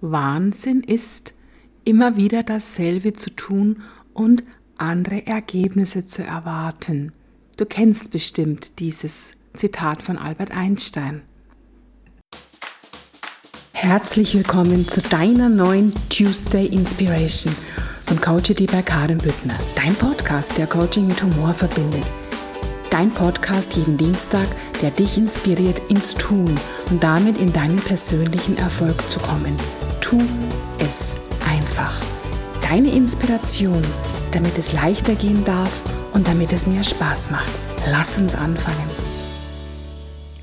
Wahnsinn ist, immer wieder dasselbe zu tun und andere Ergebnisse zu erwarten. Du kennst bestimmt dieses Zitat von Albert Einstein. Herzlich willkommen zu deiner neuen Tuesday Inspiration von Coach bei Karin Büttner, dein Podcast, der Coaching mit Humor verbindet. Dein Podcast jeden Dienstag, der dich inspiriert ins Tun und damit in deinen persönlichen Erfolg zu kommen. Tu es einfach. Deine Inspiration, damit es leichter gehen darf und damit es mir Spaß macht. Lass uns anfangen.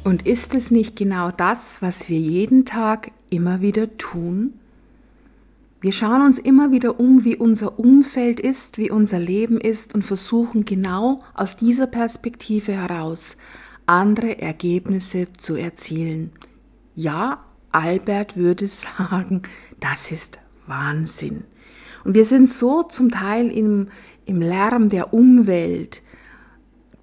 Und ist es nicht genau das, was wir jeden Tag immer wieder tun? Wir schauen uns immer wieder um, wie unser Umfeld ist, wie unser Leben ist und versuchen genau aus dieser Perspektive heraus andere Ergebnisse zu erzielen. Ja, Albert würde sagen, das ist Wahnsinn. Und wir sind so zum Teil im, im Lärm der Umwelt,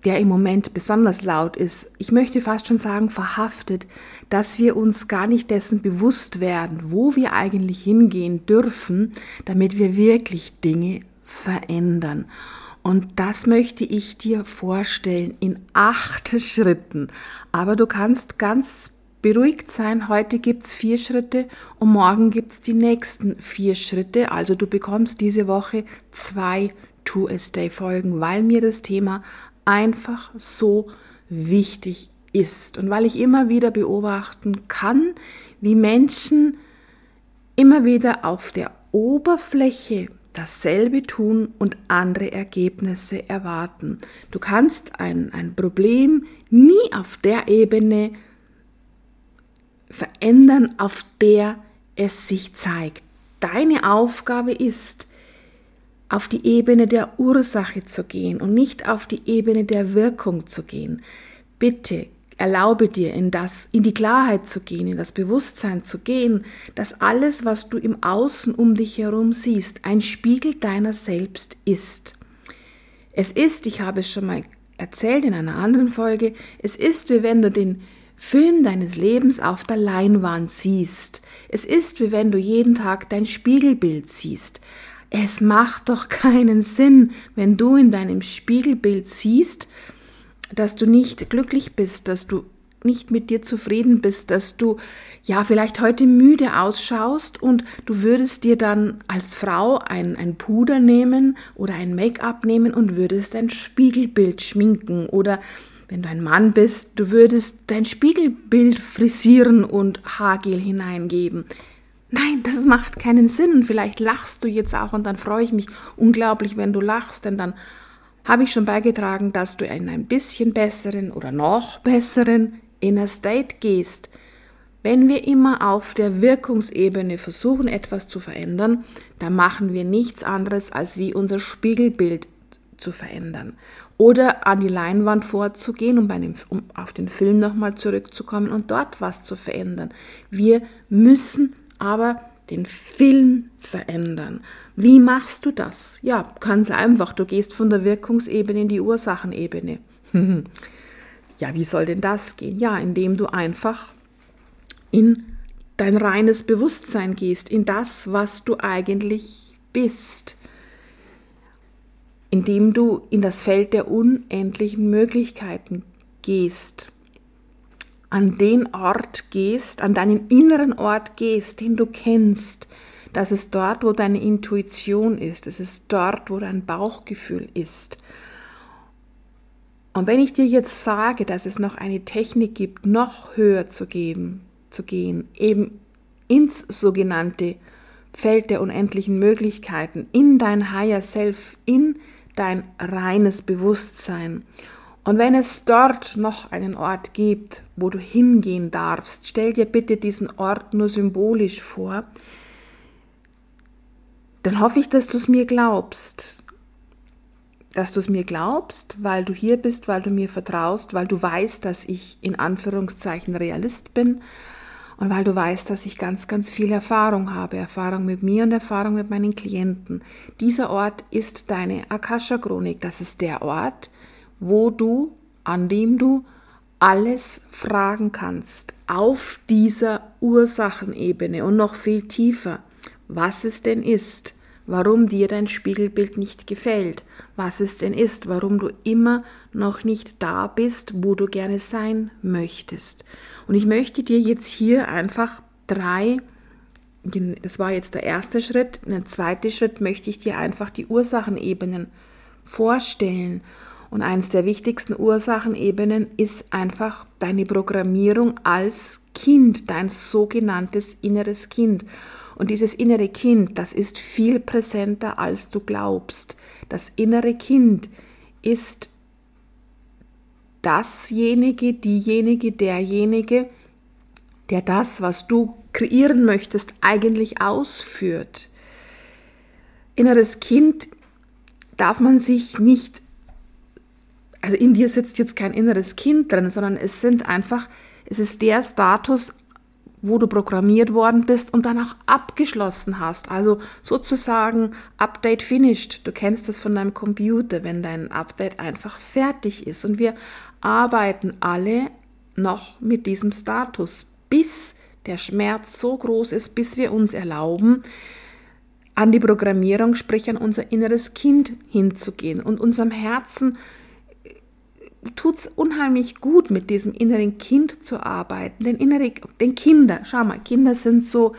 der im Moment besonders laut ist, ich möchte fast schon sagen verhaftet, dass wir uns gar nicht dessen bewusst werden, wo wir eigentlich hingehen dürfen, damit wir wirklich Dinge verändern. Und das möchte ich dir vorstellen in acht Schritten. Aber du kannst ganz beruhigt sein, heute gibt es vier Schritte und morgen gibt es die nächsten vier Schritte. Also du bekommst diese Woche zwei To-A-Stay-Folgen, weil mir das Thema einfach so wichtig ist und weil ich immer wieder beobachten kann, wie Menschen immer wieder auf der Oberfläche dasselbe tun und andere Ergebnisse erwarten. Du kannst ein, ein Problem nie auf der Ebene verändern, auf der es sich zeigt. Deine Aufgabe ist, auf die Ebene der Ursache zu gehen und nicht auf die Ebene der Wirkung zu gehen. Bitte erlaube dir in das, in die Klarheit zu gehen, in das Bewusstsein zu gehen, dass alles, was du im Außen um dich herum siehst, ein Spiegel deiner selbst ist. Es ist, ich habe es schon mal erzählt in einer anderen Folge, es ist, wie wenn du den Film deines Lebens auf der Leinwand siehst. Es ist, wie wenn du jeden Tag dein Spiegelbild siehst. Es macht doch keinen Sinn, wenn du in deinem Spiegelbild siehst, dass du nicht glücklich bist, dass du nicht mit dir zufrieden bist, dass du ja vielleicht heute müde ausschaust und du würdest dir dann als Frau ein, ein Puder nehmen oder ein Make-up nehmen und würdest dein Spiegelbild schminken oder wenn du ein Mann bist, du würdest dein Spiegelbild frisieren und Haargel hineingeben. Nein, das macht keinen Sinn. Vielleicht lachst du jetzt auch und dann freue ich mich unglaublich, wenn du lachst, denn dann habe ich schon beigetragen, dass du in ein bisschen besseren oder noch besseren Inner State gehst. Wenn wir immer auf der Wirkungsebene versuchen, etwas zu verändern, dann machen wir nichts anderes, als wie unser Spiegelbild zu verändern. Oder an die Leinwand vorzugehen, um, dem, um auf den Film nochmal zurückzukommen und dort was zu verändern. Wir müssen aber den Film verändern. Wie machst du das? Ja, ganz einfach. Du gehst von der Wirkungsebene in die Ursachenebene. ja, wie soll denn das gehen? Ja, indem du einfach in dein reines Bewusstsein gehst, in das, was du eigentlich bist, indem du in das Feld der unendlichen Möglichkeiten gehst an den Ort gehst, an deinen inneren Ort gehst, den du kennst, dass es dort, wo deine Intuition ist, es ist dort, wo dein Bauchgefühl ist. Und wenn ich dir jetzt sage, dass es noch eine Technik gibt, noch höher zu geben, zu gehen, eben ins sogenannte Feld der unendlichen Möglichkeiten, in dein Higher Self, in dein reines Bewusstsein und wenn es dort noch einen Ort gibt, wo du hingehen darfst, stell dir bitte diesen Ort nur symbolisch vor, dann hoffe ich, dass du es mir glaubst. Dass du es mir glaubst, weil du hier bist, weil du mir vertraust, weil du weißt, dass ich in Anführungszeichen Realist bin und weil du weißt, dass ich ganz, ganz viel Erfahrung habe, Erfahrung mit mir und Erfahrung mit meinen Klienten. Dieser Ort ist deine Akasha-Chronik. Das ist der Ort, wo du, an dem du alles fragen kannst auf dieser Ursachenebene und noch viel tiefer, was es denn ist, warum dir dein Spiegelbild nicht gefällt, was es denn ist, warum du immer noch nicht da bist, wo du gerne sein möchtest. Und ich möchte dir jetzt hier einfach drei, das war jetzt der erste Schritt, der zweite Schritt möchte ich dir einfach die Ursachenebenen vorstellen und eines der wichtigsten Ursachenebenen ist einfach deine Programmierung als Kind, dein sogenanntes inneres Kind. Und dieses innere Kind, das ist viel präsenter, als du glaubst. Das innere Kind ist dasjenige, diejenige, derjenige, der das, was du kreieren möchtest, eigentlich ausführt. Inneres Kind darf man sich nicht also in dir sitzt jetzt kein inneres Kind drin, sondern es sind einfach, es ist der Status, wo du programmiert worden bist und dann auch abgeschlossen hast. Also sozusagen Update finished. Du kennst das von deinem Computer, wenn dein Update einfach fertig ist. Und wir arbeiten alle noch mit diesem Status, bis der Schmerz so groß ist, bis wir uns erlauben, an die Programmierung, sprich an unser inneres Kind hinzugehen und unserem Herzen tut es unheimlich gut, mit diesem inneren Kind zu arbeiten. Den, innere, den Kinder, schau mal, Kinder sind so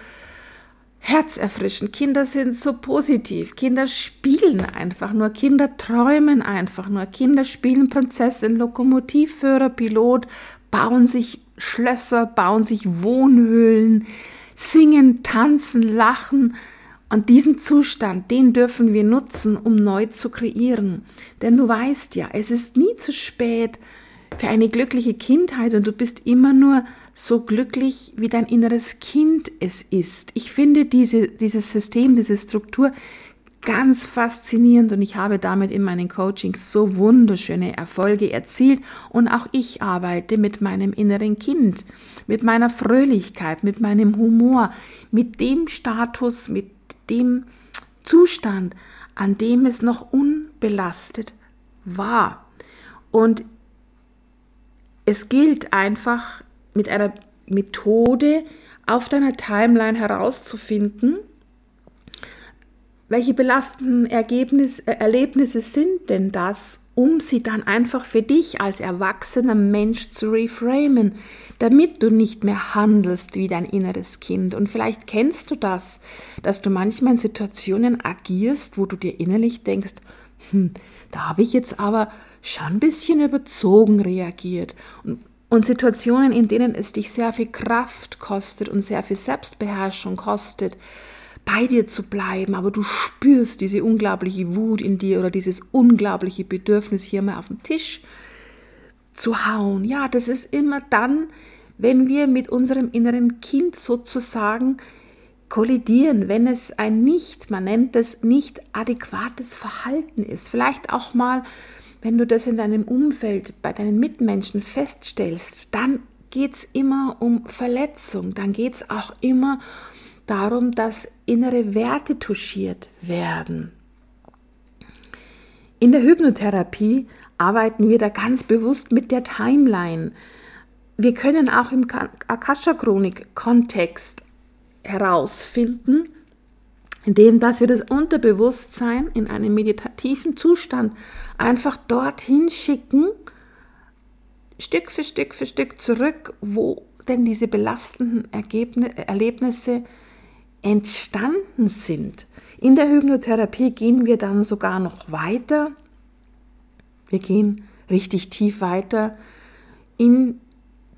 herzerfrischend, Kinder sind so positiv, Kinder spielen einfach nur, Kinder träumen einfach nur, Kinder spielen Prinzessin, Lokomotivführer, Pilot, bauen sich Schlösser, bauen sich Wohnhöhlen, singen, tanzen, lachen, und diesen Zustand, den dürfen wir nutzen, um neu zu kreieren. Denn du weißt ja, es ist nie zu spät für eine glückliche Kindheit und du bist immer nur so glücklich, wie dein inneres Kind es ist. Ich finde diese, dieses System, diese Struktur ganz faszinierend und ich habe damit in meinen Coachings so wunderschöne Erfolge erzielt und auch ich arbeite mit meinem inneren Kind, mit meiner Fröhlichkeit, mit meinem Humor, mit dem Status, mit dem Zustand, an dem es noch unbelastet war. Und es gilt einfach mit einer Methode auf deiner Timeline herauszufinden, welche belastenden Ergebnis, äh, Erlebnisse sind denn das, um sie dann einfach für dich als erwachsener Mensch zu reframen, damit du nicht mehr handelst wie dein inneres Kind. Und vielleicht kennst du das, dass du manchmal in Situationen agierst, wo du dir innerlich denkst, hm, da habe ich jetzt aber schon ein bisschen überzogen reagiert. Und, und Situationen, in denen es dich sehr viel Kraft kostet und sehr viel Selbstbeherrschung kostet, bei dir zu bleiben, aber du spürst diese unglaubliche Wut in dir oder dieses unglaubliche Bedürfnis, hier mal auf den Tisch zu hauen. Ja, das ist immer dann, wenn wir mit unserem inneren Kind sozusagen kollidieren, wenn es ein nicht, man nennt es nicht adäquates Verhalten ist. Vielleicht auch mal, wenn du das in deinem Umfeld bei deinen Mitmenschen feststellst, dann geht es immer um Verletzung, dann geht es auch immer um darum, dass innere Werte touchiert werden. In der Hypnotherapie arbeiten wir da ganz bewusst mit der Timeline. Wir können auch im Akasha-Chronik-Kontext herausfinden, indem dass wir das Unterbewusstsein in einem meditativen Zustand einfach dorthin schicken, Stück für Stück für Stück zurück, wo denn diese belastenden Erlebnisse entstanden sind. In der Hypnotherapie gehen wir dann sogar noch weiter. Wir gehen richtig tief weiter in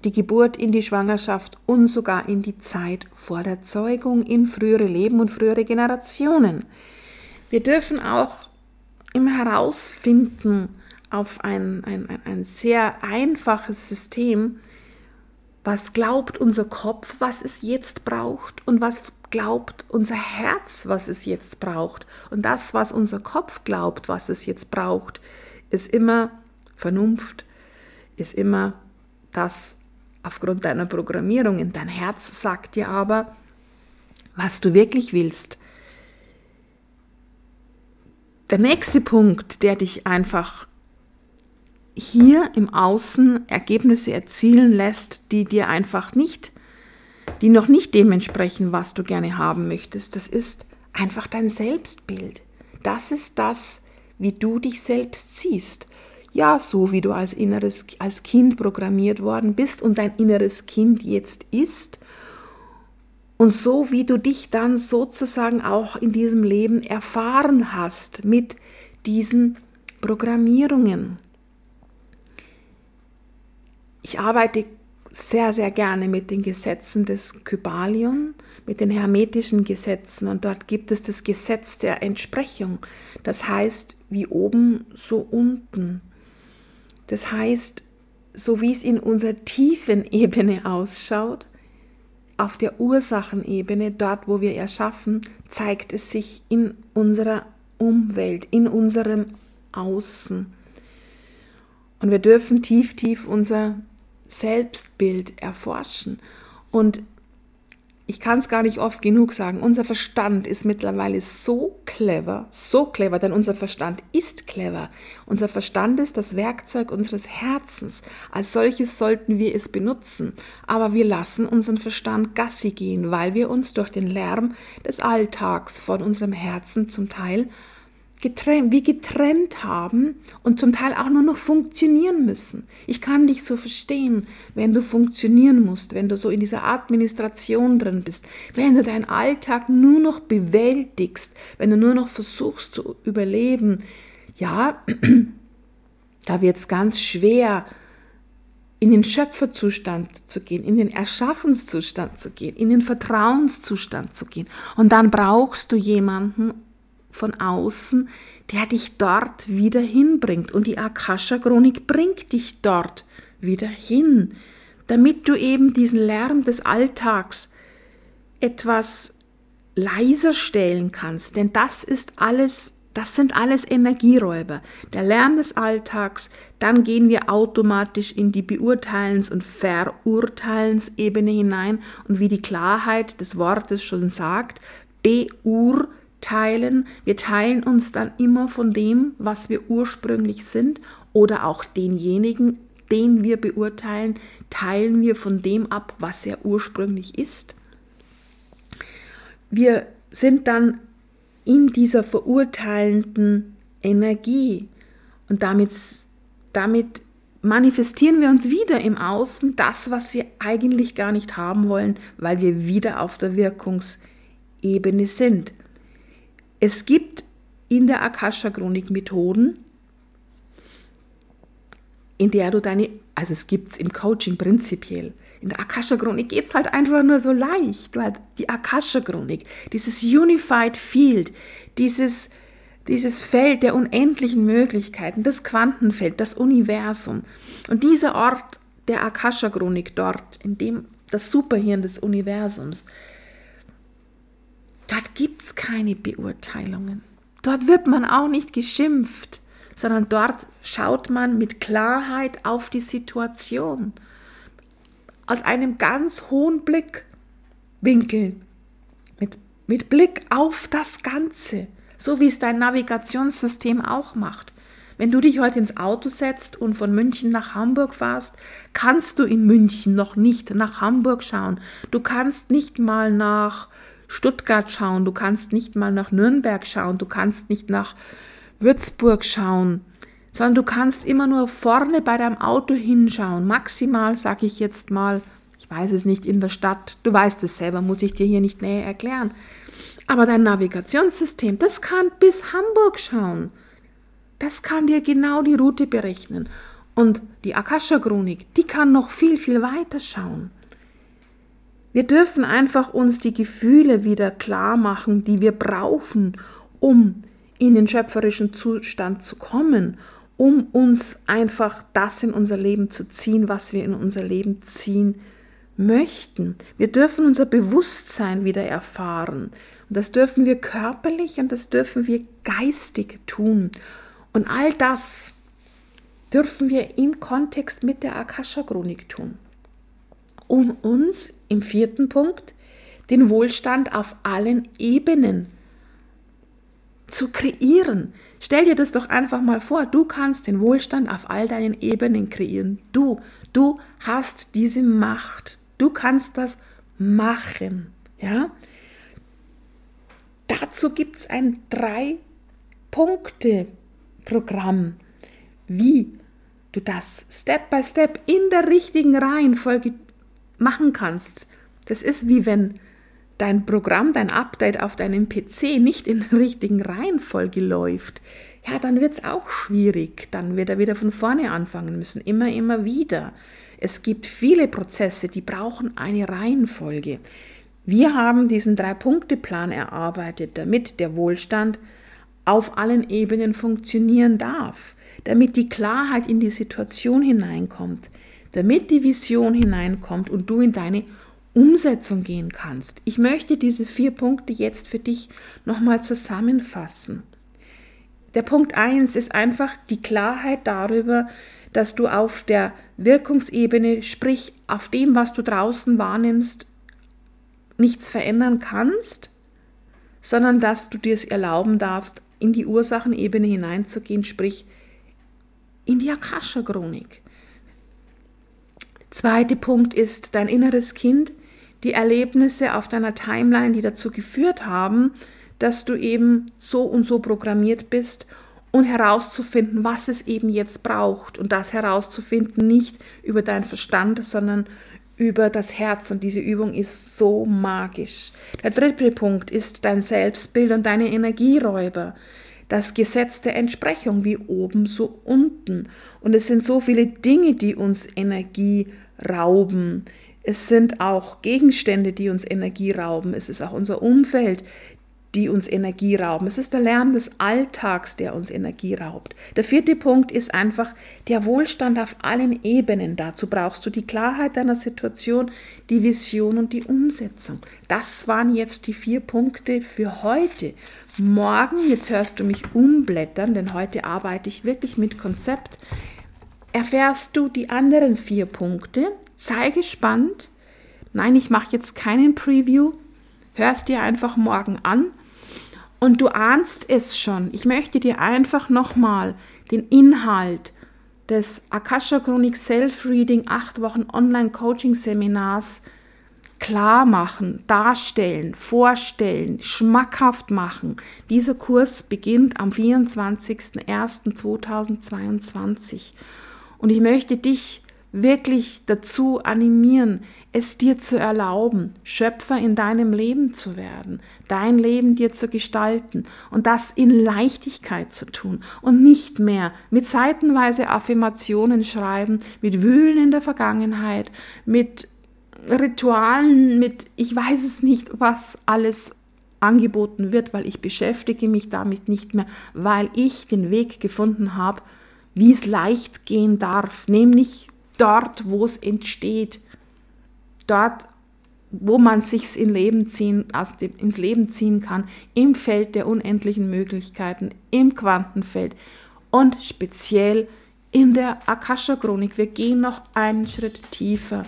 die Geburt, in die Schwangerschaft und sogar in die Zeit vor der Zeugung, in frühere Leben und frühere Generationen. Wir dürfen auch immer herausfinden auf ein, ein, ein sehr einfaches System, was glaubt unser Kopf, was es jetzt braucht und was glaubt unser Herz, was es jetzt braucht. Und das, was unser Kopf glaubt, was es jetzt braucht, ist immer Vernunft, ist immer das aufgrund deiner Programmierung. In dein Herz sagt dir aber, was du wirklich willst. Der nächste Punkt, der dich einfach hier im Außen Ergebnisse erzielen lässt, die dir einfach nicht, die noch nicht dementsprechend, was du gerne haben möchtest. Das ist einfach dein Selbstbild. Das ist das, wie du dich selbst siehst. Ja, so wie du als inneres als Kind programmiert worden bist und dein inneres Kind jetzt ist und so wie du dich dann sozusagen auch in diesem Leben erfahren hast mit diesen Programmierungen. Ich arbeite sehr, sehr gerne mit den Gesetzen des Kybalion, mit den hermetischen Gesetzen. Und dort gibt es das Gesetz der Entsprechung. Das heißt, wie oben, so unten. Das heißt, so wie es in unserer tiefen Ebene ausschaut, auf der Ursachenebene, dort wo wir erschaffen, zeigt es sich in unserer Umwelt, in unserem Außen. Und wir dürfen tief, tief unser Selbstbild erforschen. Und ich kann es gar nicht oft genug sagen, unser Verstand ist mittlerweile so clever, so clever, denn unser Verstand ist clever. Unser Verstand ist das Werkzeug unseres Herzens. Als solches sollten wir es benutzen. Aber wir lassen unseren Verstand Gassi gehen, weil wir uns durch den Lärm des Alltags von unserem Herzen zum Teil getrennt, wie getrennt haben und zum Teil auch nur noch funktionieren müssen. Ich kann dich so verstehen, wenn du funktionieren musst, wenn du so in dieser Administration drin bist, wenn du deinen Alltag nur noch bewältigst, wenn du nur noch versuchst zu überleben. Ja, da wird es ganz schwer, in den Schöpferzustand zu gehen, in den Erschaffenszustand zu gehen, in den Vertrauenszustand zu gehen. Und dann brauchst du jemanden von außen, der dich dort wieder hinbringt. Und die Akasha-Chronik bringt dich dort wieder hin, damit du eben diesen Lärm des Alltags etwas leiser stellen kannst. Denn das ist alles, das sind alles Energieräuber. Der Lärm des Alltags, dann gehen wir automatisch in die Beurteilens- und Verurteilensebene hinein. Und wie die Klarheit des Wortes schon sagt, beurteilen teilen. Wir teilen uns dann immer von dem, was wir ursprünglich sind oder auch denjenigen, den wir beurteilen, teilen wir von dem ab, was er ursprünglich ist. Wir sind dann in dieser verurteilenden Energie und damit, damit manifestieren wir uns wieder im Außen das, was wir eigentlich gar nicht haben wollen, weil wir wieder auf der Wirkungsebene sind. Es gibt in der Akasha-Chronik Methoden, in der du deine, also es gibt es im Coaching prinzipiell, in der Akasha-Chronik geht es halt einfach nur so leicht, weil die Akasha-Chronik, dieses Unified Field, dieses, dieses Feld der unendlichen Möglichkeiten, das Quantenfeld, das Universum. Und dieser Ort der Akasha-Chronik dort, in dem das Superhirn des Universums, Dort gibt es keine Beurteilungen. Dort wird man auch nicht geschimpft, sondern dort schaut man mit Klarheit auf die Situation. Aus einem ganz hohen Blickwinkel, mit, mit Blick auf das Ganze, so wie es dein Navigationssystem auch macht. Wenn du dich heute ins Auto setzt und von München nach Hamburg fährst, kannst du in München noch nicht nach Hamburg schauen. Du kannst nicht mal nach Stuttgart schauen, du kannst nicht mal nach Nürnberg schauen, du kannst nicht nach Würzburg schauen, sondern du kannst immer nur vorne bei deinem Auto hinschauen. Maximal, sage ich jetzt mal, ich weiß es nicht, in der Stadt, du weißt es selber, muss ich dir hier nicht näher erklären. Aber dein Navigationssystem, das kann bis Hamburg schauen. Das kann dir genau die Route berechnen. Und die Akasha-Chronik, die kann noch viel, viel weiter schauen. Wir dürfen einfach uns die Gefühle wieder klar machen, die wir brauchen, um in den schöpferischen Zustand zu kommen, um uns einfach das in unser Leben zu ziehen, was wir in unser Leben ziehen möchten. Wir dürfen unser Bewusstsein wieder erfahren. Und das dürfen wir körperlich und das dürfen wir geistig tun. Und all das dürfen wir im Kontext mit der Akasha-Chronik tun um uns im vierten Punkt den Wohlstand auf allen Ebenen zu kreieren. Stell dir das doch einfach mal vor, du kannst den Wohlstand auf all deinen Ebenen kreieren. Du, du hast diese Macht. Du kannst das machen. Ja? Dazu gibt es ein Drei-Punkte-Programm, wie du das Step by Step in der richtigen Reihenfolge machen kannst. Das ist wie wenn dein Programm, dein Update auf deinem PC nicht in der richtigen Reihenfolge läuft. Ja, dann wird es auch schwierig. Dann wird er wieder von vorne anfangen müssen. Immer, immer wieder. Es gibt viele Prozesse, die brauchen eine Reihenfolge. Wir haben diesen Drei-Punkte-Plan erarbeitet, damit der Wohlstand auf allen Ebenen funktionieren darf, damit die Klarheit in die Situation hineinkommt, damit die Vision hineinkommt und du in deine Umsetzung gehen kannst. Ich möchte diese vier Punkte jetzt für dich nochmal zusammenfassen. Der Punkt 1 ist einfach die Klarheit darüber, dass du auf der Wirkungsebene, sprich auf dem, was du draußen wahrnimmst, nichts verändern kannst, sondern dass du dir es erlauben darfst, in die Ursachenebene hineinzugehen, sprich in die Akasha-Chronik. Zweiter Punkt ist dein inneres Kind, die Erlebnisse auf deiner Timeline, die dazu geführt haben, dass du eben so und so programmiert bist und herauszufinden, was es eben jetzt braucht und das herauszufinden nicht über deinen Verstand, sondern über das Herz und diese Übung ist so magisch. Der dritte Punkt ist dein Selbstbild und deine Energieräuber. Das Gesetz der Entsprechung, wie oben, so unten. Und es sind so viele Dinge, die uns Energie rauben. Es sind auch Gegenstände, die uns Energie rauben. Es ist auch unser Umfeld, die uns Energie rauben. Es ist der Lärm des Alltags, der uns Energie raubt. Der vierte Punkt ist einfach der Wohlstand auf allen Ebenen. Dazu brauchst du die Klarheit deiner Situation, die Vision und die Umsetzung. Das waren jetzt die vier Punkte für heute. Morgen, jetzt hörst du mich umblättern, denn heute arbeite ich wirklich mit Konzept, erfährst du die anderen vier Punkte. Sei gespannt. Nein, ich mache jetzt keinen Preview. Hörst dir einfach morgen an und du ahnst es schon. Ich möchte dir einfach nochmal den Inhalt des Akasha Chronik Self-Reading 8 Wochen Online-Coaching-Seminars klar machen, darstellen, vorstellen, schmackhaft machen. Dieser Kurs beginnt am 24.01.2022. Und ich möchte dich wirklich dazu animieren, es dir zu erlauben, Schöpfer in deinem Leben zu werden, dein Leben dir zu gestalten und das in Leichtigkeit zu tun und nicht mehr mit seitenweise Affirmationen schreiben, mit Wühlen in der Vergangenheit, mit Ritualen, mit ich weiß es nicht, was alles angeboten wird, weil ich beschäftige mich damit nicht mehr, weil ich den Weg gefunden habe, wie es leicht gehen darf, nämlich dort, wo es entsteht, dort, wo man sich ins Leben ziehen kann, im Feld der unendlichen Möglichkeiten, im Quantenfeld und speziell in der Akasha-Chronik. Wir gehen noch einen Schritt tiefer.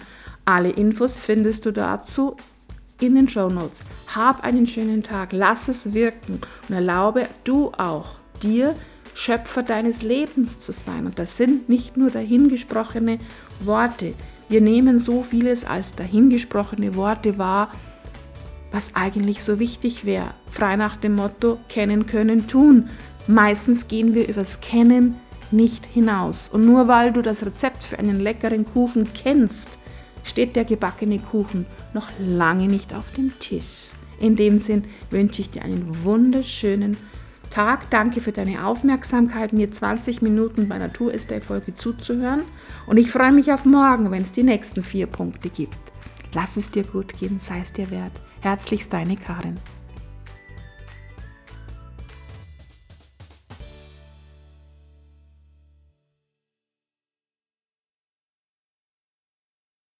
Alle Infos findest du dazu in den Show Notes. Hab einen schönen Tag, lass es wirken und erlaube du auch dir Schöpfer deines Lebens zu sein. Und das sind nicht nur dahingesprochene Worte. Wir nehmen so vieles als dahingesprochene Worte wahr, was eigentlich so wichtig wäre. Frei nach dem Motto kennen, können, tun. Meistens gehen wir übers Kennen nicht hinaus. Und nur weil du das Rezept für einen leckeren Kuchen kennst, steht der gebackene Kuchen noch lange nicht auf dem Tisch. In dem Sinn wünsche ich dir einen wunderschönen Tag. Danke für deine Aufmerksamkeit, mir 20 Minuten bei Natur ist der Folge zuzuhören. Und ich freue mich auf morgen, wenn es die nächsten vier Punkte gibt. Lass es dir gut gehen, sei es dir wert. Herzlichst deine Karin.